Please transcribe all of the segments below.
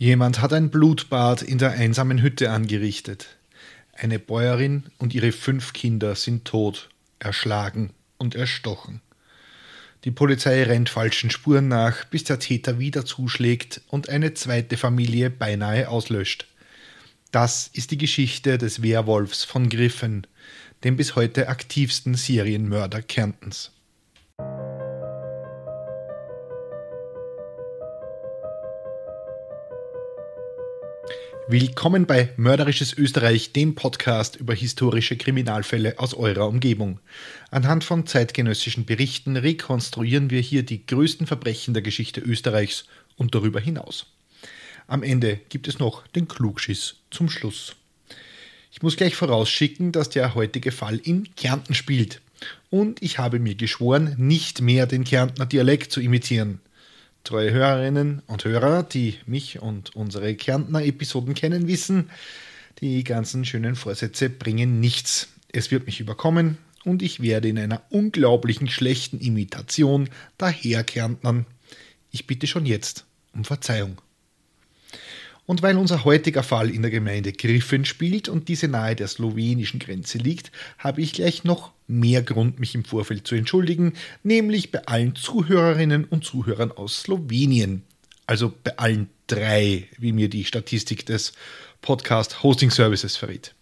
Jemand hat ein Blutbad in der einsamen Hütte angerichtet. Eine Bäuerin und ihre fünf Kinder sind tot, erschlagen und erstochen. Die Polizei rennt falschen Spuren nach, bis der Täter wieder zuschlägt und eine zweite Familie beinahe auslöscht. Das ist die Geschichte des Werwolfs von Griffen, dem bis heute aktivsten Serienmörder Kärntens. Willkommen bei Mörderisches Österreich, dem Podcast über historische Kriminalfälle aus eurer Umgebung. Anhand von zeitgenössischen Berichten rekonstruieren wir hier die größten Verbrechen der Geschichte Österreichs und darüber hinaus. Am Ende gibt es noch den Klugschiss zum Schluss. Ich muss gleich vorausschicken, dass der heutige Fall in Kärnten spielt. Und ich habe mir geschworen, nicht mehr den Kärntner Dialekt zu imitieren. Treue Hörerinnen und Hörer, die mich und unsere Kärntner-Episoden kennen, wissen, die ganzen schönen Vorsätze bringen nichts. Es wird mich überkommen und ich werde in einer unglaublichen schlechten Imitation daherkärntnern. Ich bitte schon jetzt um Verzeihung. Und weil unser heutiger Fall in der Gemeinde Griffen spielt und diese nahe der slowenischen Grenze liegt, habe ich gleich noch mehr Grund, mich im Vorfeld zu entschuldigen, nämlich bei allen Zuhörerinnen und Zuhörern aus Slowenien. Also bei allen drei, wie mir die Statistik des Podcast Hosting Services verrät.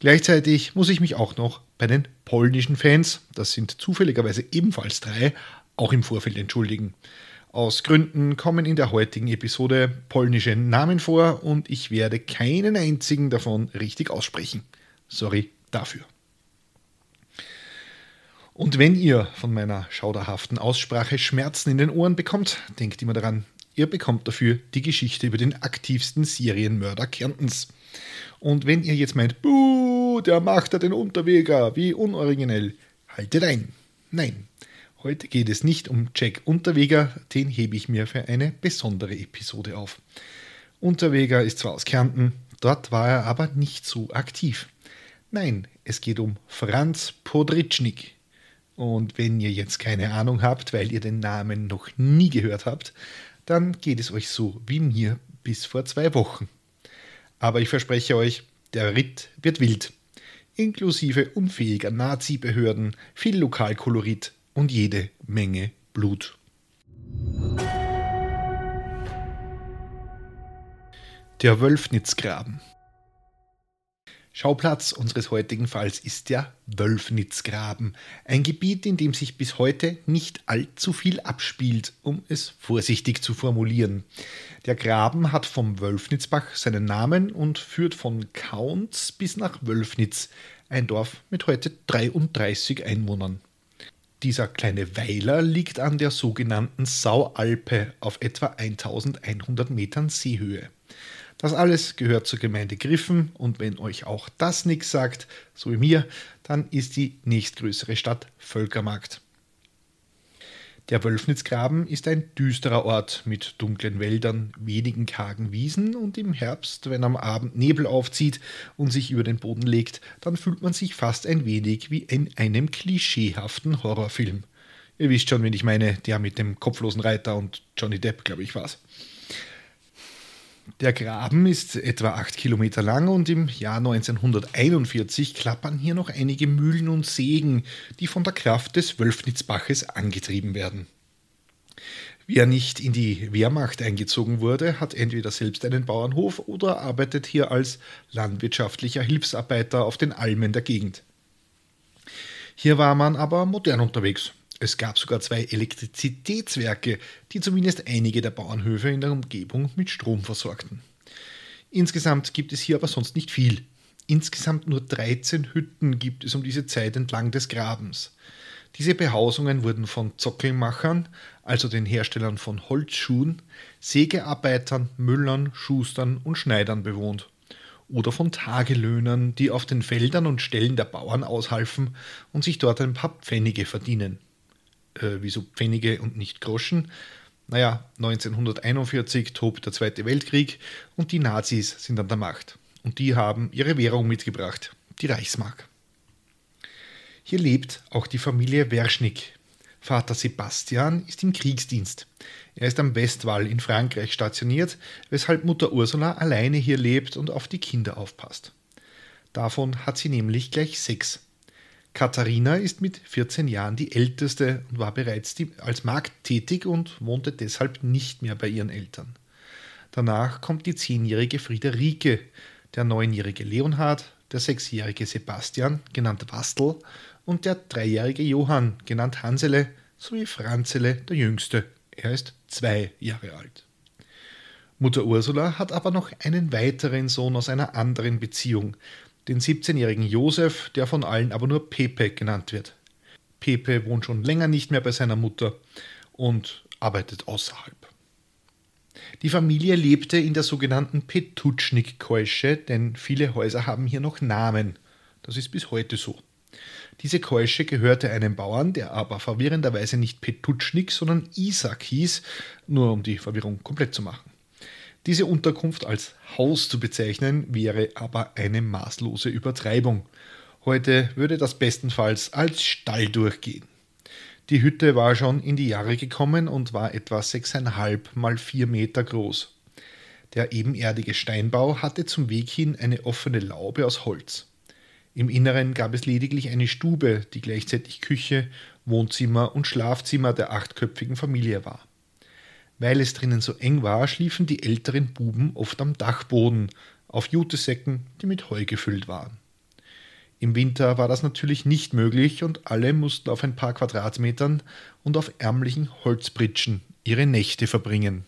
Gleichzeitig muss ich mich auch noch bei den polnischen Fans, das sind zufälligerweise ebenfalls drei, auch im Vorfeld entschuldigen. Aus Gründen kommen in der heutigen Episode polnische Namen vor und ich werde keinen einzigen davon richtig aussprechen. Sorry dafür. Und wenn ihr von meiner schauderhaften Aussprache Schmerzen in den Ohren bekommt, denkt immer daran, ihr bekommt dafür die Geschichte über den aktivsten Serienmörder Kärntens. Und wenn ihr jetzt meint, buh, der macht ja den Unterweger, wie unoriginell, haltet ein. Nein, Heute geht es nicht um Jack Unterweger, den hebe ich mir für eine besondere Episode auf. Unterweger ist zwar aus Kärnten, dort war er aber nicht so aktiv. Nein, es geht um Franz Podritschnik. Und wenn ihr jetzt keine Ahnung habt, weil ihr den Namen noch nie gehört habt, dann geht es euch so wie mir bis vor zwei Wochen. Aber ich verspreche euch, der Ritt wird wild. Inklusive unfähiger Nazi-Behörden, viel Lokalkolorit, und jede Menge Blut. Der Wölfnitzgraben. Schauplatz unseres heutigen Falls ist der Wölfnitzgraben, ein Gebiet, in dem sich bis heute nicht allzu viel abspielt, um es vorsichtig zu formulieren. Der Graben hat vom Wölfnitzbach seinen Namen und führt von Kaunz bis nach Wölfnitz, ein Dorf mit heute 33 Einwohnern. Dieser kleine Weiler liegt an der sogenannten Saualpe auf etwa 1100 Metern Seehöhe. Das alles gehört zur Gemeinde Griffen und wenn euch auch das nichts sagt, so wie mir, dann ist die nächstgrößere Stadt Völkermarkt. Der Wölfnitzgraben ist ein düsterer Ort mit dunklen Wäldern, wenigen kargen Wiesen und im Herbst, wenn am Abend Nebel aufzieht und sich über den Boden legt, dann fühlt man sich fast ein wenig wie in einem klischeehaften Horrorfilm. Ihr wisst schon, wen ich meine, der mit dem kopflosen Reiter und Johnny Depp, glaube ich, war's. Der Graben ist etwa acht Kilometer lang und im Jahr 1941 klappern hier noch einige Mühlen und Sägen, die von der Kraft des Wölfnitzbaches angetrieben werden. Wer nicht in die Wehrmacht eingezogen wurde, hat entweder selbst einen Bauernhof oder arbeitet hier als landwirtschaftlicher Hilfsarbeiter auf den Almen der Gegend. Hier war man aber modern unterwegs. Es gab sogar zwei Elektrizitätswerke, die zumindest einige der Bauernhöfe in der Umgebung mit Strom versorgten. Insgesamt gibt es hier aber sonst nicht viel. Insgesamt nur 13 Hütten gibt es um diese Zeit entlang des Grabens. Diese Behausungen wurden von Zockelmachern, also den Herstellern von Holzschuhen, Sägearbeitern, Müllern, Schustern und Schneidern bewohnt. Oder von Tagelöhnern, die auf den Feldern und Ställen der Bauern aushalfen und sich dort ein paar Pfennige verdienen äh, wieso Pfennige und nicht Groschen. Naja, 1941 tobt der Zweite Weltkrieg und die Nazis sind an der Macht. Und die haben ihre Währung mitgebracht, die Reichsmark. Hier lebt auch die Familie Werschnick. Vater Sebastian ist im Kriegsdienst. Er ist am Westwall in Frankreich stationiert, weshalb Mutter Ursula alleine hier lebt und auf die Kinder aufpasst. Davon hat sie nämlich gleich sechs. Katharina ist mit 14 Jahren die älteste und war bereits die, als Magd tätig und wohnte deshalb nicht mehr bei ihren Eltern. Danach kommt die zehnjährige Friederike, der neunjährige Leonhard, der sechsjährige Sebastian, genannt Wastel, und der dreijährige Johann, genannt Hansele, sowie Franzele, der jüngste. Er ist zwei Jahre alt. Mutter Ursula hat aber noch einen weiteren Sohn aus einer anderen Beziehung, den 17-jährigen Josef, der von allen aber nur Pepe genannt wird. Pepe wohnt schon länger nicht mehr bei seiner Mutter und arbeitet außerhalb. Die Familie lebte in der sogenannten Petutschnik-Keusche, denn viele Häuser haben hier noch Namen. Das ist bis heute so. Diese Keusche gehörte einem Bauern, der aber verwirrenderweise nicht Petutschnik, sondern Isaac hieß, nur um die Verwirrung komplett zu machen. Diese Unterkunft als Haus zu bezeichnen, wäre aber eine maßlose Übertreibung. Heute würde das bestenfalls als Stall durchgehen. Die Hütte war schon in die Jahre gekommen und war etwa 6,5 mal 4 Meter groß. Der ebenerdige Steinbau hatte zum Weg hin eine offene Laube aus Holz. Im Inneren gab es lediglich eine Stube, die gleichzeitig Küche, Wohnzimmer und Schlafzimmer der achtköpfigen Familie war. Weil es drinnen so eng war, schliefen die älteren Buben oft am Dachboden, auf Jutesäcken, die mit Heu gefüllt waren. Im Winter war das natürlich nicht möglich und alle mussten auf ein paar Quadratmetern und auf ärmlichen Holzpritschen ihre Nächte verbringen.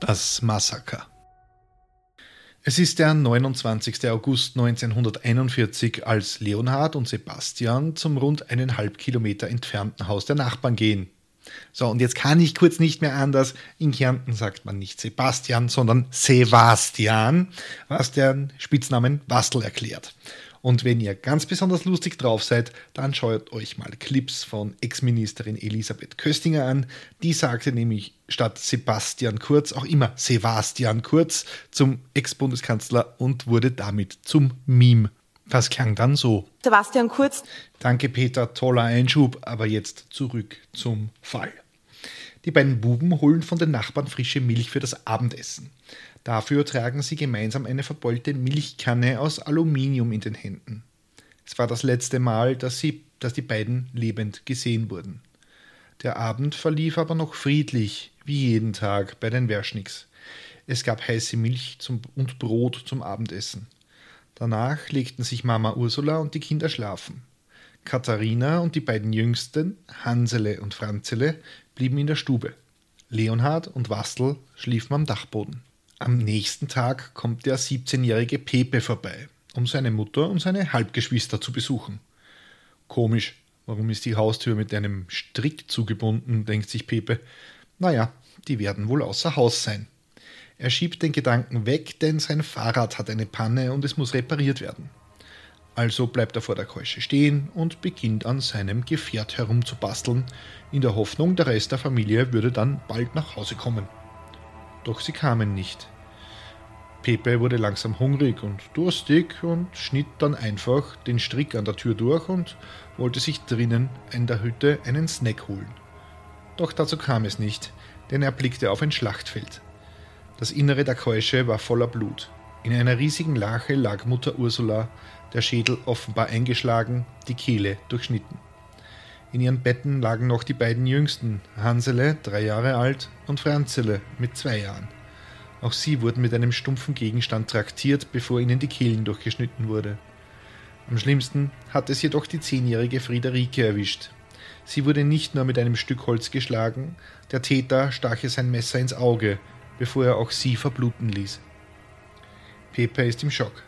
Das Massaker es ist der 29. August 1941, als Leonhard und Sebastian zum rund eineinhalb Kilometer entfernten Haus der Nachbarn gehen. So, und jetzt kann ich kurz nicht mehr anders. In Kärnten sagt man nicht Sebastian, sondern Sebastian, was den Spitznamen Wastel erklärt. Und wenn ihr ganz besonders lustig drauf seid, dann schaut euch mal Clips von Ex-Ministerin Elisabeth Köstinger an. Die sagte nämlich statt Sebastian Kurz auch immer Sebastian Kurz zum Ex-Bundeskanzler und wurde damit zum Meme. Das klang dann so. Sebastian Kurz. Danke, Peter, toller Einschub. Aber jetzt zurück zum Fall. Die beiden Buben holen von den Nachbarn frische Milch für das Abendessen. Dafür tragen sie gemeinsam eine verbeulte Milchkanne aus Aluminium in den Händen. Es war das letzte Mal, dass, sie, dass die beiden lebend gesehen wurden. Der Abend verlief aber noch friedlich, wie jeden Tag bei den Werschnicks. Es gab heiße Milch zum, und Brot zum Abendessen. Danach legten sich Mama Ursula und die Kinder schlafen. Katharina und die beiden Jüngsten, Hansele und Franzele, blieben in der Stube. Leonhard und Wastel schliefen am Dachboden. Am nächsten Tag kommt der 17-jährige Pepe vorbei, um seine Mutter und seine Halbgeschwister zu besuchen. Komisch, warum ist die Haustür mit einem Strick zugebunden, denkt sich Pepe. Naja, die werden wohl außer Haus sein. Er schiebt den Gedanken weg, denn sein Fahrrad hat eine Panne und es muss repariert werden. Also bleibt er vor der Keusche stehen und beginnt an seinem Gefährt herumzubasteln, in der Hoffnung, der Rest der Familie würde dann bald nach Hause kommen. Doch sie kamen nicht. Pepe wurde langsam hungrig und durstig und schnitt dann einfach den Strick an der Tür durch und wollte sich drinnen in der Hütte einen Snack holen. Doch dazu kam es nicht, denn er blickte auf ein Schlachtfeld. Das Innere der Keusche war voller Blut. In einer riesigen Lache lag Mutter Ursula, der Schädel offenbar eingeschlagen, die Kehle durchschnitten. In ihren Betten lagen noch die beiden Jüngsten, Hansele, drei Jahre alt, und Franzele mit zwei Jahren. Auch sie wurden mit einem stumpfen Gegenstand traktiert, bevor ihnen die Kehlen durchgeschnitten wurde. Am schlimmsten hat es jedoch die zehnjährige Friederike erwischt. Sie wurde nicht nur mit einem Stück Holz geschlagen, der Täter stach ihr sein Messer ins Auge, bevor er auch sie verbluten ließ. Pepe ist im Schock.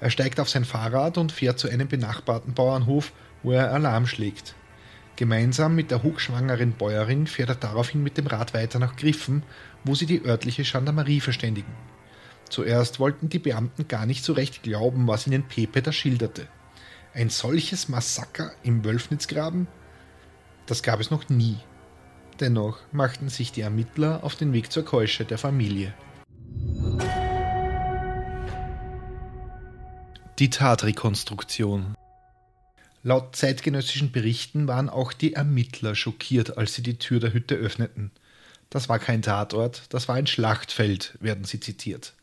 Er steigt auf sein Fahrrad und fährt zu einem benachbarten Bauernhof, wo er Alarm schlägt. Gemeinsam mit der hochschwangeren Bäuerin fährt er daraufhin mit dem Rad weiter nach Griffen, wo sie die örtliche Gendarmerie verständigen. Zuerst wollten die Beamten gar nicht so recht glauben, was ihnen Pepe da schilderte. Ein solches Massaker im Wölfnitzgraben? Das gab es noch nie. Dennoch machten sich die Ermittler auf den Weg zur Keusche der Familie. Die Tatrekonstruktion Laut zeitgenössischen Berichten waren auch die Ermittler schockiert, als sie die Tür der Hütte öffneten. Das war kein Tatort, das war ein Schlachtfeld, werden sie zitiert.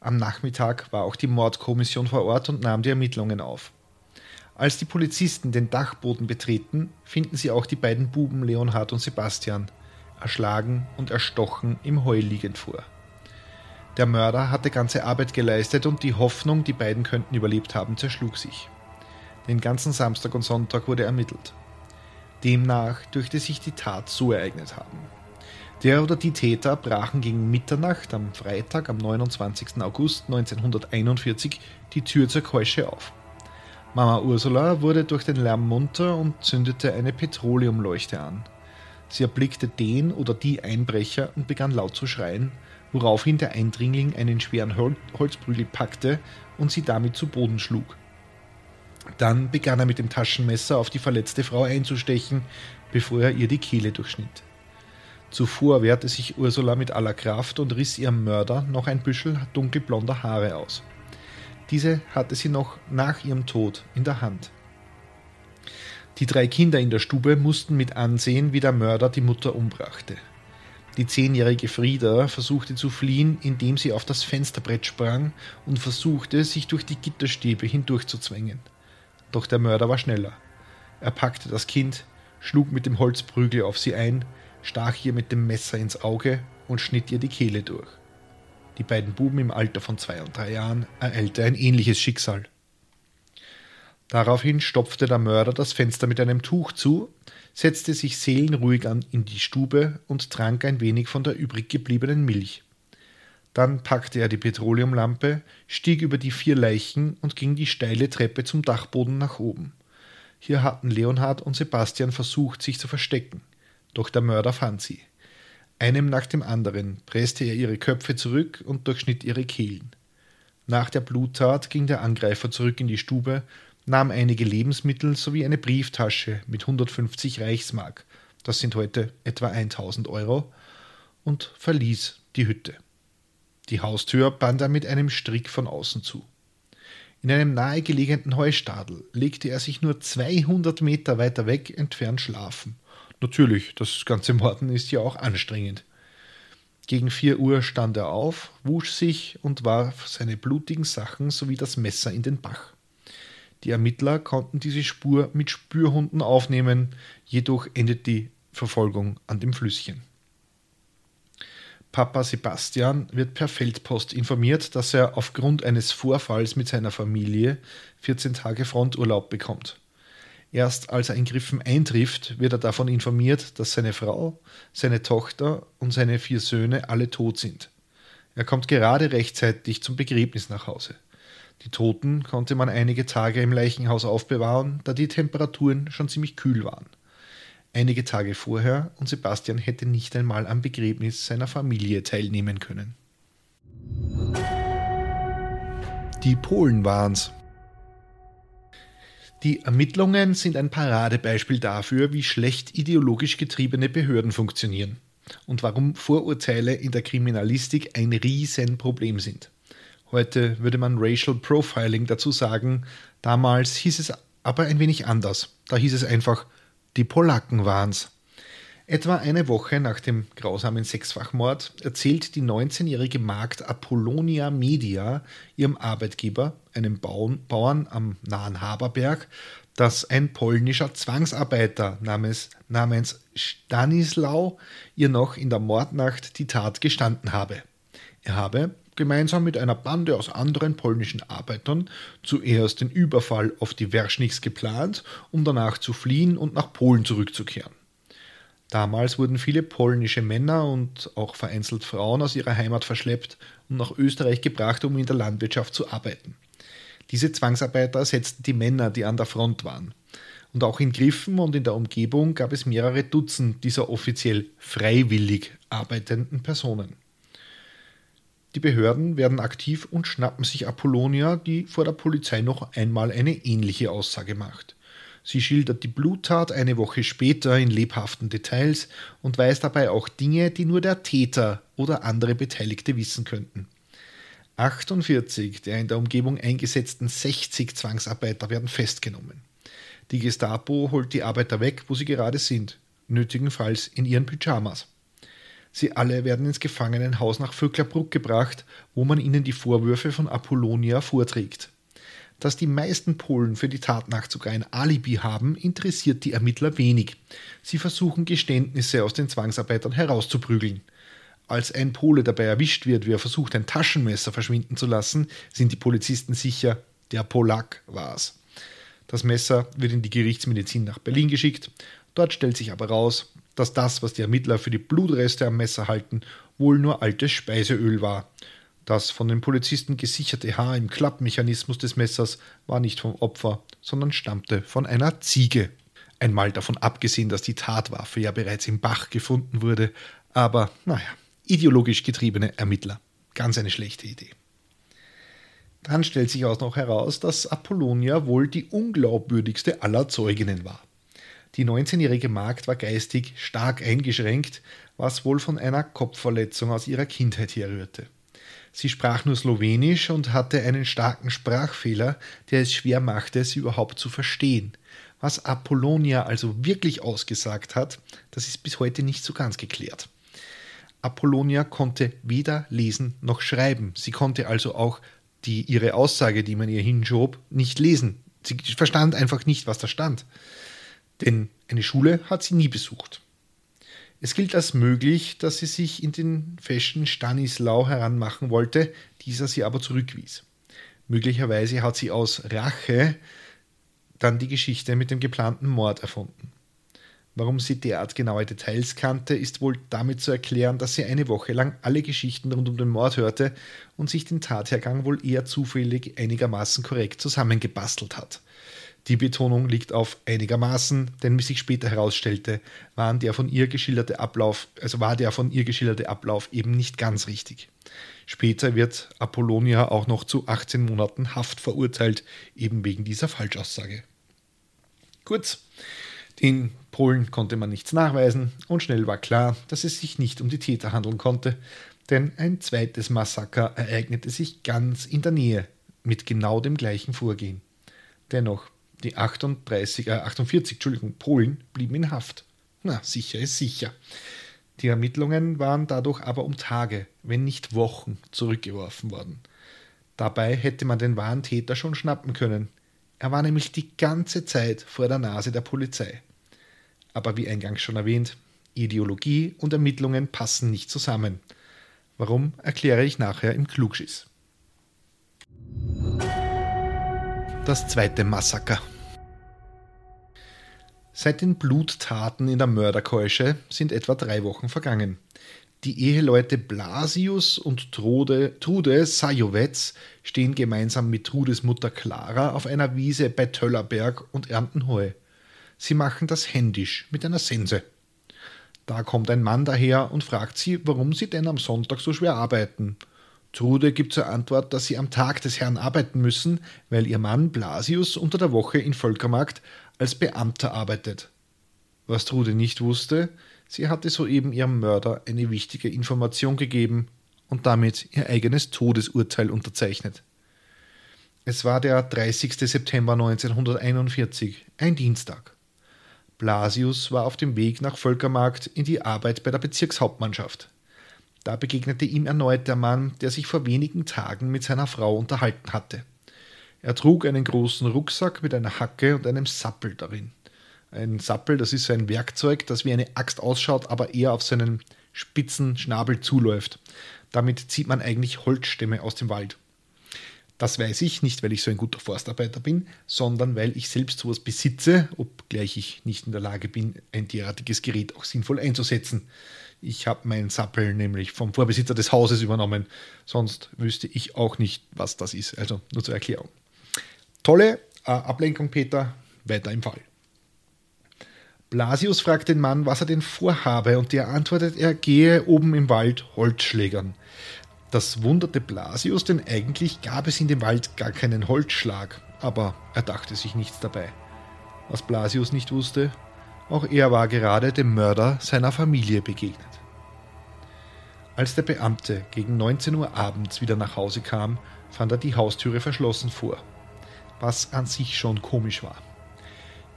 Am Nachmittag war auch die Mordkommission vor Ort und nahm die Ermittlungen auf. Als die Polizisten den Dachboden betreten, finden sie auch die beiden Buben Leonhard und Sebastian, erschlagen und erstochen im Heu liegend vor. Der Mörder hatte ganze Arbeit geleistet und die Hoffnung, die beiden könnten überlebt haben, zerschlug sich. Den ganzen Samstag und Sonntag wurde ermittelt. Demnach dürfte sich die Tat so ereignet haben. Der oder die Täter brachen gegen Mitternacht am Freitag, am 29. August 1941, die Tür zur Keusche auf. Mama Ursula wurde durch den Lärm munter und zündete eine Petroleumleuchte an. Sie erblickte den oder die Einbrecher und begann laut zu schreien, woraufhin der Eindringling einen schweren Holzprügel packte und sie damit zu Boden schlug. Dann begann er mit dem Taschenmesser auf die verletzte Frau einzustechen, bevor er ihr die Kehle durchschnitt. Zuvor wehrte sich Ursula mit aller Kraft und riss ihrem Mörder noch ein Büschel dunkelblonder Haare aus. Diese hatte sie noch nach ihrem Tod in der Hand. Die drei Kinder in der Stube mussten mit ansehen, wie der Mörder die Mutter umbrachte. Die zehnjährige Frieda versuchte zu fliehen, indem sie auf das Fensterbrett sprang und versuchte, sich durch die Gitterstäbe hindurchzuzwängen. Doch der Mörder war schneller. Er packte das Kind, schlug mit dem Holzprügel auf sie ein, stach ihr mit dem Messer ins Auge und schnitt ihr die Kehle durch. Die beiden Buben im Alter von zwei und drei Jahren ereilte ein ähnliches Schicksal. Daraufhin stopfte der Mörder das Fenster mit einem Tuch zu, setzte sich seelenruhig an in die Stube und trank ein wenig von der übrig gebliebenen Milch. Dann packte er die Petroleumlampe, stieg über die vier Leichen und ging die steile Treppe zum Dachboden nach oben. Hier hatten Leonhard und Sebastian versucht, sich zu verstecken, doch der Mörder fand sie. Einem nach dem anderen presste er ihre Köpfe zurück und durchschnitt ihre Kehlen. Nach der Bluttat ging der Angreifer zurück in die Stube, nahm einige Lebensmittel sowie eine Brieftasche mit 150 Reichsmark, das sind heute etwa 1000 Euro, und verließ die Hütte. Die Haustür band er mit einem Strick von außen zu. In einem nahegelegenen Heustadel legte er sich nur 200 Meter weiter weg entfernt schlafen. Natürlich, das ganze Morden ist ja auch anstrengend. Gegen 4 Uhr stand er auf, wusch sich und warf seine blutigen Sachen sowie das Messer in den Bach. Die Ermittler konnten diese Spur mit Spürhunden aufnehmen, jedoch endet die Verfolgung an dem Flüsschen. Papa Sebastian wird per Feldpost informiert, dass er aufgrund eines Vorfalls mit seiner Familie 14 Tage Fronturlaub bekommt. Erst als er in Griffen eintrifft, wird er davon informiert, dass seine Frau, seine Tochter und seine vier Söhne alle tot sind. Er kommt gerade rechtzeitig zum Begräbnis nach Hause. Die Toten konnte man einige Tage im Leichenhaus aufbewahren, da die Temperaturen schon ziemlich kühl waren einige Tage vorher und Sebastian hätte nicht einmal am Begräbnis seiner Familie teilnehmen können. Die Polen waren's. Die Ermittlungen sind ein Paradebeispiel dafür, wie schlecht ideologisch getriebene Behörden funktionieren und warum Vorurteile in der Kriminalistik ein Riesenproblem sind. Heute würde man Racial Profiling dazu sagen, damals hieß es aber ein wenig anders. Da hieß es einfach die Polacken waren's. Etwa eine Woche nach dem grausamen Sechsfachmord erzählt die 19-jährige Magd Apollonia Media ihrem Arbeitgeber, einem Bauern am nahen Haberberg, dass ein polnischer Zwangsarbeiter namens, namens Stanislau ihr noch in der Mordnacht die Tat gestanden habe. Er habe, gemeinsam mit einer Bande aus anderen polnischen Arbeitern zuerst den Überfall auf die Werschniks geplant, um danach zu fliehen und nach Polen zurückzukehren. Damals wurden viele polnische Männer und auch vereinzelt Frauen aus ihrer Heimat verschleppt und nach Österreich gebracht, um in der Landwirtschaft zu arbeiten. Diese Zwangsarbeiter ersetzten die Männer, die an der Front waren. Und auch in Griffen und in der Umgebung gab es mehrere Dutzend dieser offiziell freiwillig arbeitenden Personen. Die Behörden werden aktiv und schnappen sich Apollonia, die vor der Polizei noch einmal eine ähnliche Aussage macht. Sie schildert die Bluttat eine Woche später in lebhaften Details und weiß dabei auch Dinge, die nur der Täter oder andere Beteiligte wissen könnten. 48 der in der Umgebung eingesetzten 60 Zwangsarbeiter werden festgenommen. Die Gestapo holt die Arbeiter weg, wo sie gerade sind, nötigenfalls in ihren Pyjamas. Sie alle werden ins Gefangenenhaus nach Vöcklerbruck gebracht, wo man ihnen die Vorwürfe von Apollonia vorträgt. Dass die meisten Polen für die Tatnacht sogar ein Alibi haben, interessiert die Ermittler wenig. Sie versuchen Geständnisse aus den Zwangsarbeitern herauszuprügeln. Als ein Pole dabei erwischt wird, wie er versucht, ein Taschenmesser verschwinden zu lassen, sind die Polizisten sicher, der Polak war's. Das Messer wird in die Gerichtsmedizin nach Berlin geschickt. Dort stellt sich aber raus, dass das, was die Ermittler für die Blutreste am Messer halten, wohl nur altes Speiseöl war. Das von den Polizisten gesicherte Haar im Klappmechanismus des Messers war nicht vom Opfer, sondern stammte von einer Ziege. Einmal davon abgesehen, dass die Tatwaffe ja bereits im Bach gefunden wurde, aber naja, ideologisch getriebene Ermittler. Ganz eine schlechte Idee. Dann stellt sich auch noch heraus, dass Apollonia wohl die unglaubwürdigste aller Zeuginnen war. Die 19-jährige Magd war geistig stark eingeschränkt, was wohl von einer Kopfverletzung aus ihrer Kindheit herrührte. Sie sprach nur Slowenisch und hatte einen starken Sprachfehler, der es schwer machte, sie überhaupt zu verstehen. Was Apollonia also wirklich ausgesagt hat, das ist bis heute nicht so ganz geklärt. Apollonia konnte weder lesen noch schreiben. Sie konnte also auch die, ihre Aussage, die man ihr hinschob, nicht lesen. Sie verstand einfach nicht, was da stand. Denn eine Schule hat sie nie besucht. Es gilt als möglich, dass sie sich in den feschen Stanislau heranmachen wollte, dieser sie aber zurückwies. Möglicherweise hat sie aus Rache dann die Geschichte mit dem geplanten Mord erfunden. Warum sie derart genaue Details kannte, ist wohl damit zu erklären, dass sie eine Woche lang alle Geschichten rund um den Mord hörte und sich den Tathergang wohl eher zufällig einigermaßen korrekt zusammengebastelt hat. Die Betonung liegt auf einigermaßen, denn wie sich später herausstellte, waren der von ihr geschilderte Ablauf, also war der von ihr geschilderte Ablauf eben nicht ganz richtig. Später wird Apollonia auch noch zu 18 Monaten Haft verurteilt, eben wegen dieser Falschaussage. Kurz, den Polen konnte man nichts nachweisen und schnell war klar, dass es sich nicht um die Täter handeln konnte, denn ein zweites Massaker ereignete sich ganz in der Nähe mit genau dem gleichen Vorgehen. Dennoch die 38, äh, 48 Entschuldigung, Polen blieben in Haft. Na, sicher ist sicher. Die Ermittlungen waren dadurch aber um Tage, wenn nicht Wochen, zurückgeworfen worden. Dabei hätte man den wahren Täter schon schnappen können. Er war nämlich die ganze Zeit vor der Nase der Polizei. Aber wie eingangs schon erwähnt, Ideologie und Ermittlungen passen nicht zusammen. Warum erkläre ich nachher im Klugschiss. Das zweite Massaker. Seit den Bluttaten in der Mörderkeusche sind etwa drei Wochen vergangen. Die Eheleute Blasius und Trude, Trude Sajowetz stehen gemeinsam mit Trudes Mutter Clara auf einer Wiese bei Töllerberg und ernten Heu. Sie machen das händisch mit einer Sense. Da kommt ein Mann daher und fragt sie, warum sie denn am Sonntag so schwer arbeiten. Trude gibt zur Antwort, dass sie am Tag des Herrn arbeiten müssen, weil ihr Mann Blasius unter der Woche in Völkermarkt als Beamter arbeitet. Was Trude nicht wusste, sie hatte soeben ihrem Mörder eine wichtige Information gegeben und damit ihr eigenes Todesurteil unterzeichnet. Es war der 30. September 1941, ein Dienstag. Blasius war auf dem Weg nach Völkermarkt in die Arbeit bei der Bezirkshauptmannschaft. Da begegnete ihm erneut der Mann, der sich vor wenigen Tagen mit seiner Frau unterhalten hatte. Er trug einen großen Rucksack mit einer Hacke und einem Sappel darin. Ein Sappel, das ist so ein Werkzeug, das wie eine Axt ausschaut, aber eher auf seinen spitzen Schnabel zuläuft. Damit zieht man eigentlich Holzstämme aus dem Wald. Das weiß ich nicht, weil ich so ein guter Forstarbeiter bin, sondern weil ich selbst sowas besitze, obgleich ich nicht in der Lage bin, ein derartiges Gerät auch sinnvoll einzusetzen. Ich habe meinen Sappel nämlich vom Vorbesitzer des Hauses übernommen. Sonst wüsste ich auch nicht, was das ist. Also nur zur Erklärung. Tolle äh, Ablenkung, Peter. Weiter im Fall. Blasius fragt den Mann, was er denn vorhabe, und der antwortet, er gehe oben im Wald Holzschlägern. Das wunderte Blasius, denn eigentlich gab es in dem Wald gar keinen Holzschlag, aber er dachte sich nichts dabei. Was Blasius nicht wusste, auch er war gerade dem Mörder seiner Familie begegnet. Als der Beamte gegen 19 Uhr abends wieder nach Hause kam, fand er die Haustüre verschlossen vor, was an sich schon komisch war.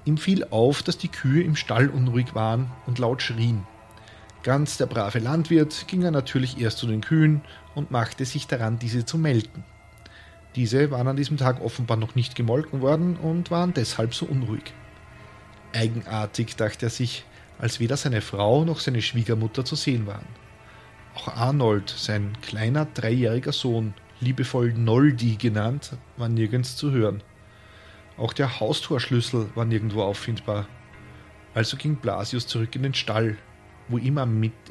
Ihm fiel auf, dass die Kühe im Stall unruhig waren und laut schrien. Ganz der brave Landwirt ging er natürlich erst zu den Kühen und machte sich daran, diese zu melken. Diese waren an diesem Tag offenbar noch nicht gemolken worden und waren deshalb so unruhig. Eigenartig, dachte er sich, als weder seine Frau noch seine Schwiegermutter zu sehen waren. Auch Arnold, sein kleiner dreijähriger Sohn, liebevoll Noldi genannt, war nirgends zu hören. Auch der Haustorschlüssel war nirgendwo auffindbar. Also ging Blasius zurück in den Stall, wo ihm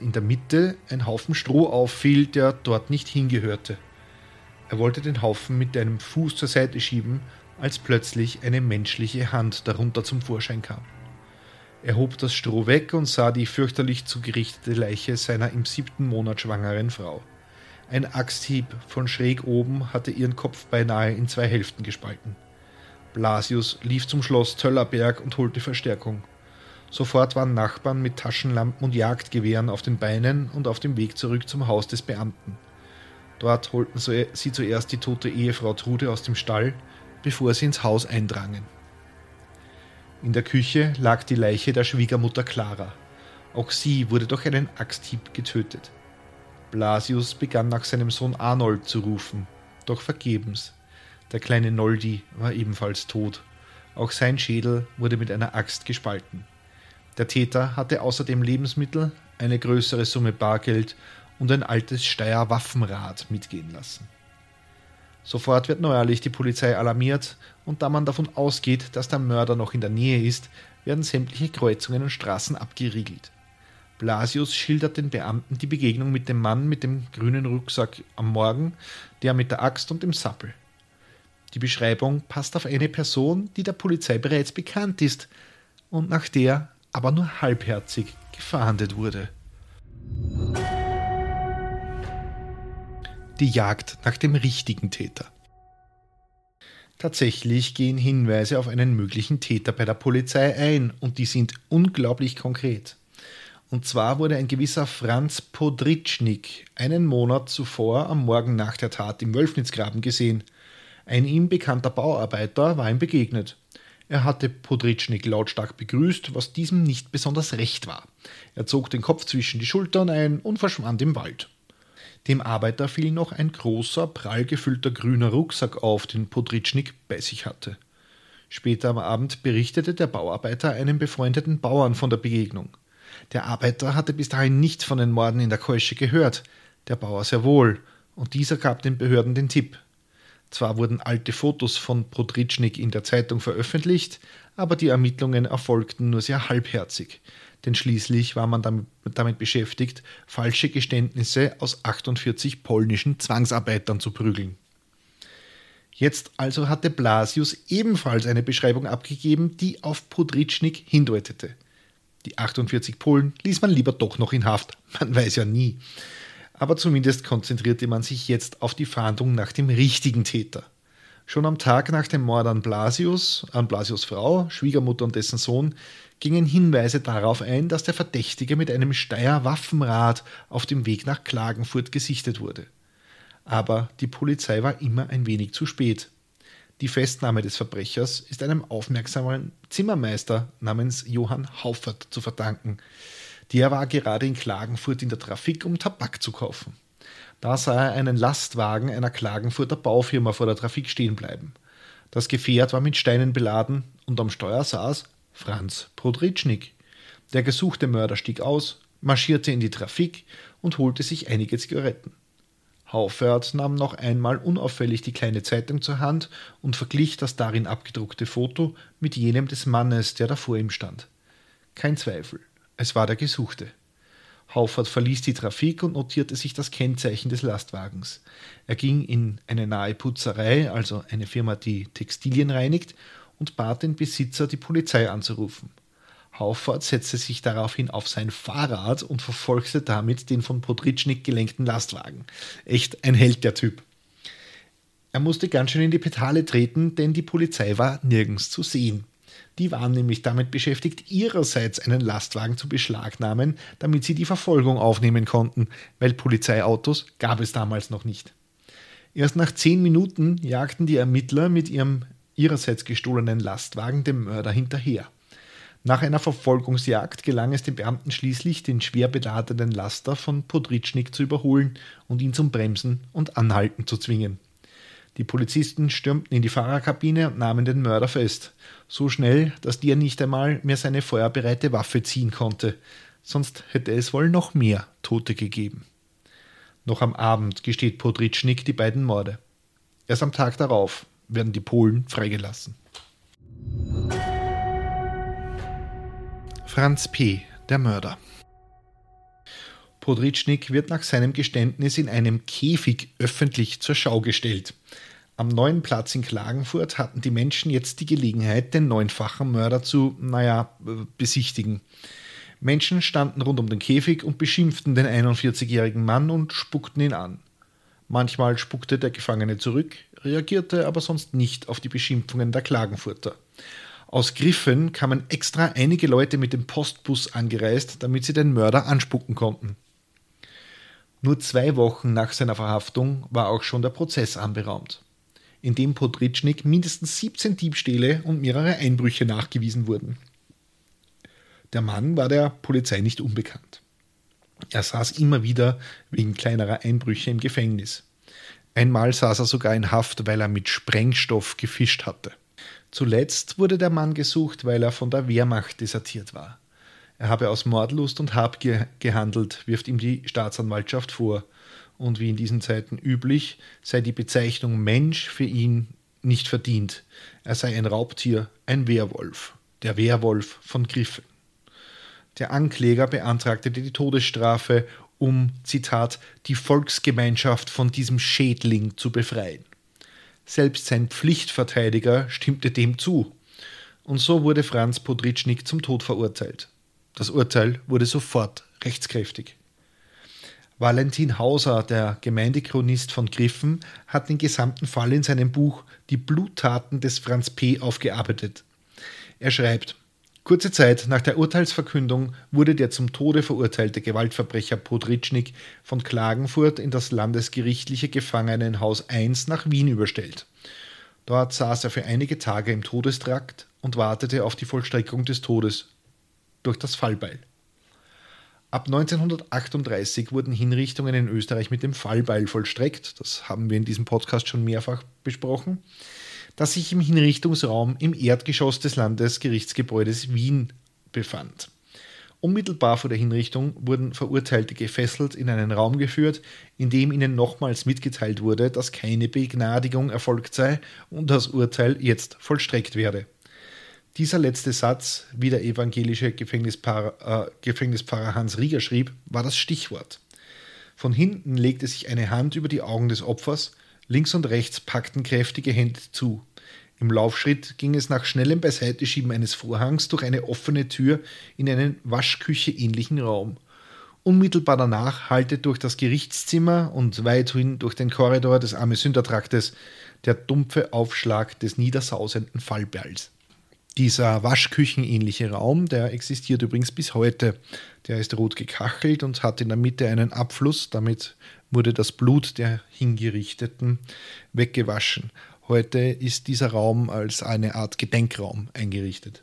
in der Mitte ein Haufen Stroh auffiel, der dort nicht hingehörte. Er wollte den Haufen mit einem Fuß zur Seite schieben, als plötzlich eine menschliche Hand darunter zum Vorschein kam. Er hob das Stroh weg und sah die fürchterlich zugerichtete Leiche seiner im siebten Monat schwangeren Frau. Ein Axthieb von schräg oben hatte ihren Kopf beinahe in zwei Hälften gespalten. Blasius lief zum Schloss Töllerberg und holte Verstärkung. Sofort waren Nachbarn mit Taschenlampen und Jagdgewehren auf den Beinen und auf dem Weg zurück zum Haus des Beamten. Dort holten sie zuerst die tote Ehefrau Trude aus dem Stall, bevor sie ins Haus eindrangen. In der Küche lag die Leiche der Schwiegermutter Clara. Auch sie wurde durch einen Axthieb getötet. Blasius begann nach seinem Sohn Arnold zu rufen, doch vergebens. Der kleine Noldi war ebenfalls tot. Auch sein Schädel wurde mit einer Axt gespalten. Der Täter hatte außerdem Lebensmittel, eine größere Summe Bargeld und ein altes Steyr Waffenrad mitgehen lassen. Sofort wird neuerlich die Polizei alarmiert und da man davon ausgeht, dass der Mörder noch in der Nähe ist, werden sämtliche Kreuzungen und Straßen abgeriegelt. Blasius schildert den Beamten die Begegnung mit dem Mann mit dem grünen Rucksack am Morgen, der mit der Axt und dem Sappel. Die Beschreibung passt auf eine Person, die der Polizei bereits bekannt ist und nach der aber nur halbherzig gefahndet wurde. Die Jagd nach dem richtigen Täter. Tatsächlich gehen Hinweise auf einen möglichen Täter bei der Polizei ein und die sind unglaublich konkret. Und zwar wurde ein gewisser Franz Podritschnik einen Monat zuvor am Morgen nach der Tat im Wölfnitzgraben gesehen. Ein ihm bekannter Bauarbeiter war ihm begegnet. Er hatte Podritschnik lautstark begrüßt, was diesem nicht besonders recht war. Er zog den Kopf zwischen die Schultern ein und verschwand im Wald. Dem Arbeiter fiel noch ein großer, prall gefüllter grüner Rucksack auf, den Podritschnik bei sich hatte. Später am Abend berichtete der Bauarbeiter einem befreundeten Bauern von der Begegnung. Der Arbeiter hatte bis dahin nichts von den Morden in der Keusche gehört, der Bauer sehr wohl, und dieser gab den Behörden den Tipp. Zwar wurden alte Fotos von Podritschnik in der Zeitung veröffentlicht, aber die Ermittlungen erfolgten nur sehr halbherzig, denn schließlich war man damit, damit beschäftigt, falsche Geständnisse aus 48 polnischen Zwangsarbeitern zu prügeln. Jetzt also hatte Blasius ebenfalls eine Beschreibung abgegeben, die auf Podritschnik hindeutete. Die 48 Polen ließ man lieber doch noch in Haft, man weiß ja nie aber zumindest konzentrierte man sich jetzt auf die Fahndung nach dem richtigen Täter. Schon am Tag nach dem Mord an Blasius, an Blasius Frau, Schwiegermutter und dessen Sohn, gingen Hinweise darauf ein, dass der Verdächtige mit einem Steyr Waffenrad auf dem Weg nach Klagenfurt gesichtet wurde. Aber die Polizei war immer ein wenig zu spät. Die Festnahme des Verbrechers ist einem aufmerksamen Zimmermeister namens Johann Hauffert zu verdanken, der war gerade in Klagenfurt in der Trafik, um Tabak zu kaufen. Da sah er einen Lastwagen einer Klagenfurter Baufirma vor der Trafik stehen bleiben. Das Gefährt war mit Steinen beladen und am Steuer saß Franz Podritschnik. Der gesuchte Mörder stieg aus, marschierte in die Trafik und holte sich einige Zigaretten. Haufert nahm noch einmal unauffällig die kleine Zeitung zur Hand und verglich das darin abgedruckte Foto mit jenem des Mannes, der da vor ihm stand. Kein Zweifel. Es war der Gesuchte. Haufert verließ die Trafik und notierte sich das Kennzeichen des Lastwagens. Er ging in eine nahe Putzerei, also eine Firma, die Textilien reinigt, und bat den Besitzer, die Polizei anzurufen. Haufert setzte sich daraufhin auf sein Fahrrad und verfolgte damit den von Podritschnik gelenkten Lastwagen. Echt ein Held, der Typ. Er musste ganz schön in die Petale treten, denn die Polizei war nirgends zu sehen. Die waren nämlich damit beschäftigt, ihrerseits einen Lastwagen zu beschlagnahmen, damit sie die Verfolgung aufnehmen konnten, weil Polizeiautos gab es damals noch nicht. Erst nach zehn Minuten jagten die Ermittler mit ihrem ihrerseits gestohlenen Lastwagen dem Mörder hinterher. Nach einer Verfolgungsjagd gelang es den Beamten schließlich, den schwer beladenen Laster von Podritschnik zu überholen und ihn zum Bremsen und Anhalten zu zwingen. Die Polizisten stürmten in die Fahrerkabine und nahmen den Mörder fest. So schnell, dass der nicht einmal mehr seine feuerbereite Waffe ziehen konnte. Sonst hätte es wohl noch mehr Tote gegeben. Noch am Abend gesteht Podritschnik die beiden Morde. Erst am Tag darauf werden die Polen freigelassen. Franz P., der Mörder. Podritschnik wird nach seinem Geständnis in einem Käfig öffentlich zur Schau gestellt. Am neuen Platz in Klagenfurt hatten die Menschen jetzt die Gelegenheit, den neunfachen Mörder zu, naja, besichtigen. Menschen standen rund um den Käfig und beschimpften den 41-jährigen Mann und spuckten ihn an. Manchmal spuckte der Gefangene zurück, reagierte aber sonst nicht auf die Beschimpfungen der Klagenfurter. Aus Griffen kamen extra einige Leute mit dem Postbus angereist, damit sie den Mörder anspucken konnten. Nur zwei Wochen nach seiner Verhaftung war auch schon der Prozess anberaumt, in dem Podritschnik mindestens 17 Diebstähle und mehrere Einbrüche nachgewiesen wurden. Der Mann war der Polizei nicht unbekannt. Er saß immer wieder wegen kleinerer Einbrüche im Gefängnis. Einmal saß er sogar in Haft, weil er mit Sprengstoff gefischt hatte. Zuletzt wurde der Mann gesucht, weil er von der Wehrmacht desertiert war. Er habe aus Mordlust und Habgier gehandelt, wirft ihm die Staatsanwaltschaft vor. Und wie in diesen Zeiten üblich, sei die Bezeichnung Mensch für ihn nicht verdient. Er sei ein Raubtier, ein Werwolf, der Werwolf von Griffen. Der Ankläger beantragte die Todesstrafe, um, Zitat, die Volksgemeinschaft von diesem Schädling zu befreien. Selbst sein Pflichtverteidiger stimmte dem zu. Und so wurde Franz Podritschnik zum Tod verurteilt. Das Urteil wurde sofort rechtskräftig. Valentin Hauser, der Gemeindechronist von Griffen, hat den gesamten Fall in seinem Buch Die Bluttaten des Franz P. aufgearbeitet. Er schreibt, Kurze Zeit nach der Urteilsverkündung wurde der zum Tode verurteilte Gewaltverbrecher Podritschnik von Klagenfurt in das landesgerichtliche Gefangenenhaus I nach Wien überstellt. Dort saß er für einige Tage im Todestrakt und wartete auf die Vollstreckung des Todes durch das Fallbeil. Ab 1938 wurden Hinrichtungen in Österreich mit dem Fallbeil vollstreckt. Das haben wir in diesem Podcast schon mehrfach besprochen das sich im Hinrichtungsraum im Erdgeschoss des Landesgerichtsgebäudes Wien befand. Unmittelbar vor der Hinrichtung wurden Verurteilte gefesselt in einen Raum geführt, in dem ihnen nochmals mitgeteilt wurde, dass keine Begnadigung erfolgt sei und das Urteil jetzt vollstreckt werde. Dieser letzte Satz, wie der evangelische Gefängnispfarrer, äh, Gefängnispfarrer Hans Rieger schrieb, war das Stichwort. Von hinten legte sich eine Hand über die Augen des Opfers, links und rechts packten kräftige Hände zu. Im Laufschritt ging es nach schnellem Beiseiteschieben eines Vorhangs durch eine offene Tür in einen Waschküche-ähnlichen Raum. Unmittelbar danach hallte durch das Gerichtszimmer und weithin durch den Korridor des Armesündertraktes der dumpfe Aufschlag des niedersausenden Fallballs. Dieser waschküchenähnliche Raum, der existiert übrigens bis heute. Der ist rot gekachelt und hat in der Mitte einen Abfluss. Damit wurde das Blut der Hingerichteten weggewaschen. Heute ist dieser Raum als eine Art Gedenkraum eingerichtet.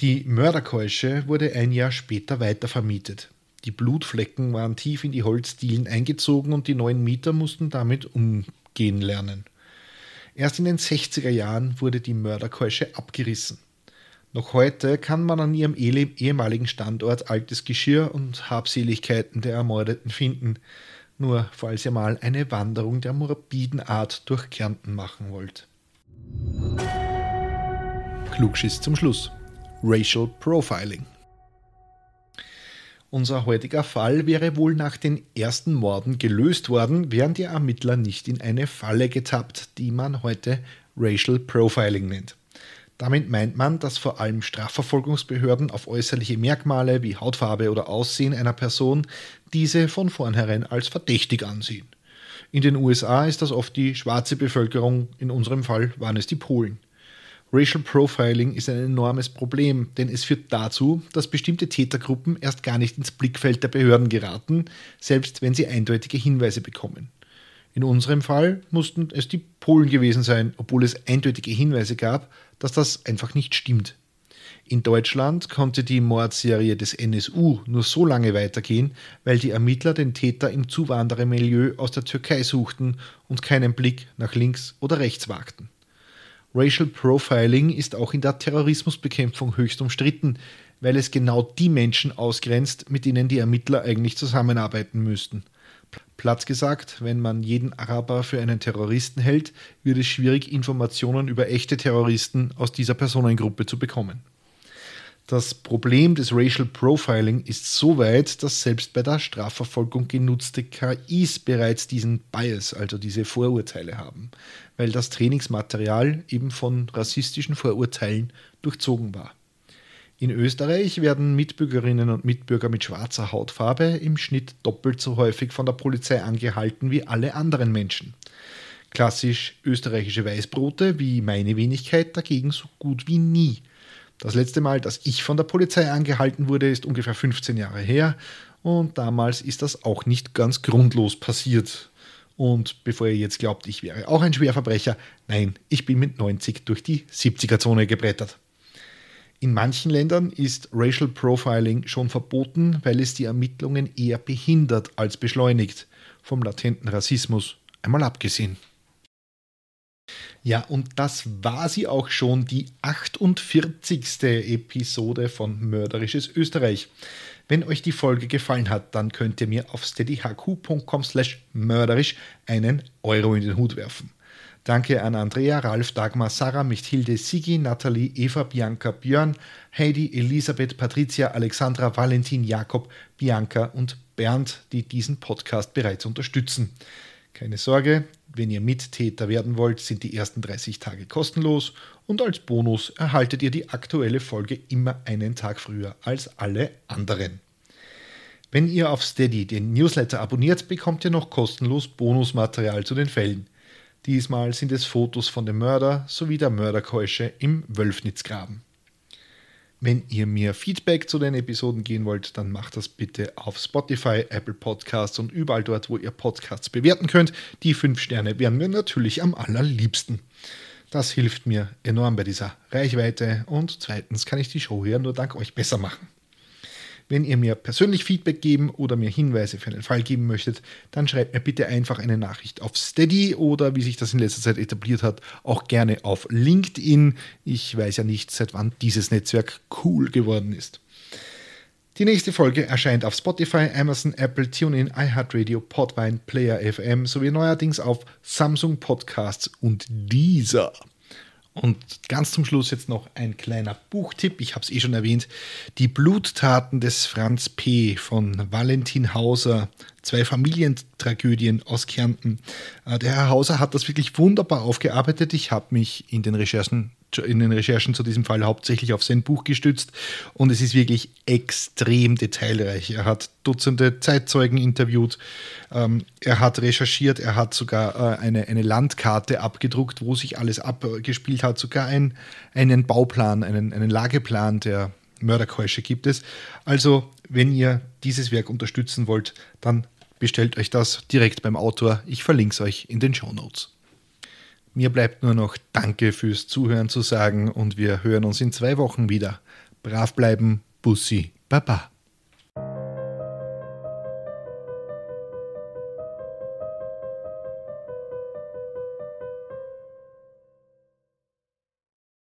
Die Mörderkeusche wurde ein Jahr später weiter vermietet. Die Blutflecken waren tief in die Holzdielen eingezogen und die neuen Mieter mussten damit umgehen lernen. Erst in den 60er Jahren wurde die Mörderkeusche abgerissen. Noch heute kann man an ihrem ehemaligen Standort altes Geschirr und Habseligkeiten der Ermordeten finden nur falls ihr mal eine Wanderung der morbiden Art durch Kärnten machen wollt. Klugschiss zum Schluss. Racial Profiling. Unser heutiger Fall wäre wohl nach den ersten Morden gelöst worden, wären die Ermittler nicht in eine Falle getappt, die man heute Racial Profiling nennt. Damit meint man, dass vor allem Strafverfolgungsbehörden auf äußerliche Merkmale wie Hautfarbe oder Aussehen einer Person diese von vornherein als verdächtig ansehen. In den USA ist das oft die schwarze Bevölkerung, in unserem Fall waren es die Polen. Racial Profiling ist ein enormes Problem, denn es führt dazu, dass bestimmte Tätergruppen erst gar nicht ins Blickfeld der Behörden geraten, selbst wenn sie eindeutige Hinweise bekommen. In unserem Fall mussten es die Polen gewesen sein, obwohl es eindeutige Hinweise gab, dass das einfach nicht stimmt. In Deutschland konnte die Mordserie des NSU nur so lange weitergehen, weil die Ermittler den Täter im Zuwanderermilieu aus der Türkei suchten und keinen Blick nach links oder rechts wagten. Racial Profiling ist auch in der Terrorismusbekämpfung höchst umstritten, weil es genau die Menschen ausgrenzt, mit denen die Ermittler eigentlich zusammenarbeiten müssten. Platz gesagt, wenn man jeden Araber für einen Terroristen hält, wird es schwierig, Informationen über echte Terroristen aus dieser Personengruppe zu bekommen. Das Problem des Racial Profiling ist so weit, dass selbst bei der Strafverfolgung genutzte KIs bereits diesen Bias, also diese Vorurteile haben, weil das Trainingsmaterial eben von rassistischen Vorurteilen durchzogen war. In Österreich werden Mitbürgerinnen und Mitbürger mit schwarzer Hautfarbe im Schnitt doppelt so häufig von der Polizei angehalten wie alle anderen Menschen. Klassisch österreichische Weißbrote wie meine Wenigkeit dagegen so gut wie nie. Das letzte Mal, dass ich von der Polizei angehalten wurde, ist ungefähr 15 Jahre her und damals ist das auch nicht ganz grundlos passiert. Und bevor ihr jetzt glaubt, ich wäre auch ein Schwerverbrecher, nein, ich bin mit 90 durch die 70er-Zone gebrettert. In manchen Ländern ist Racial Profiling schon verboten, weil es die Ermittlungen eher behindert als beschleunigt, vom latenten Rassismus einmal abgesehen. Ja, und das war sie auch schon, die 48. Episode von Mörderisches Österreich. Wenn euch die Folge gefallen hat, dann könnt ihr mir auf steadyhq.com slash mörderisch einen Euro in den Hut werfen. Danke an Andrea, Ralf, Dagmar, Sarah, Michthilde, Sigi, Nathalie, Eva, Bianca, Björn, Heidi, Elisabeth, Patricia, Alexandra, Valentin, Jakob, Bianca und Bernd, die diesen Podcast bereits unterstützen. Keine Sorge, wenn ihr Mittäter werden wollt, sind die ersten 30 Tage kostenlos und als Bonus erhaltet ihr die aktuelle Folge immer einen Tag früher als alle anderen. Wenn ihr auf Steady den Newsletter abonniert, bekommt ihr noch kostenlos Bonusmaterial zu den Fällen. Diesmal sind es Fotos von dem Mörder sowie der Mörderkeusche im Wölfnitzgraben. Wenn ihr mir Feedback zu den Episoden gehen wollt, dann macht das bitte auf Spotify, Apple Podcasts und überall dort, wo ihr Podcasts bewerten könnt. Die fünf Sterne wären mir natürlich am allerliebsten. Das hilft mir enorm bei dieser Reichweite und zweitens kann ich die Show hier nur dank euch besser machen. Wenn ihr mir persönlich Feedback geben oder mir Hinweise für einen Fall geben möchtet, dann schreibt mir bitte einfach eine Nachricht auf Steady oder wie sich das in letzter Zeit etabliert hat, auch gerne auf LinkedIn. Ich weiß ja nicht, seit wann dieses Netzwerk cool geworden ist. Die nächste Folge erscheint auf Spotify, Amazon, Apple, TuneIn, iHeartRadio, Podvine, Player FM sowie neuerdings auf Samsung Podcasts und Deezer. Und ganz zum Schluss jetzt noch ein kleiner Buchtipp. Ich habe es eh schon erwähnt. Die Bluttaten des Franz P. von Valentin Hauser. Zwei Familientragödien aus Kärnten. Äh, der Herr Hauser hat das wirklich wunderbar aufgearbeitet. Ich habe mich in den Recherchen in den Recherchen zu diesem Fall hauptsächlich auf sein Buch gestützt und es ist wirklich extrem detailreich. Er hat Dutzende Zeitzeugen interviewt, ähm, er hat recherchiert, er hat sogar äh, eine, eine Landkarte abgedruckt, wo sich alles abgespielt hat, sogar ein, einen Bauplan, einen, einen Lageplan der Mörderkeusche gibt es. Also, wenn ihr dieses Werk unterstützen wollt, dann bestellt euch das direkt beim Autor. Ich verlinke es euch in den Show Notes. Mir bleibt nur noch Danke fürs Zuhören zu sagen und wir hören uns in zwei Wochen wieder. Brav bleiben, Bussi, Baba.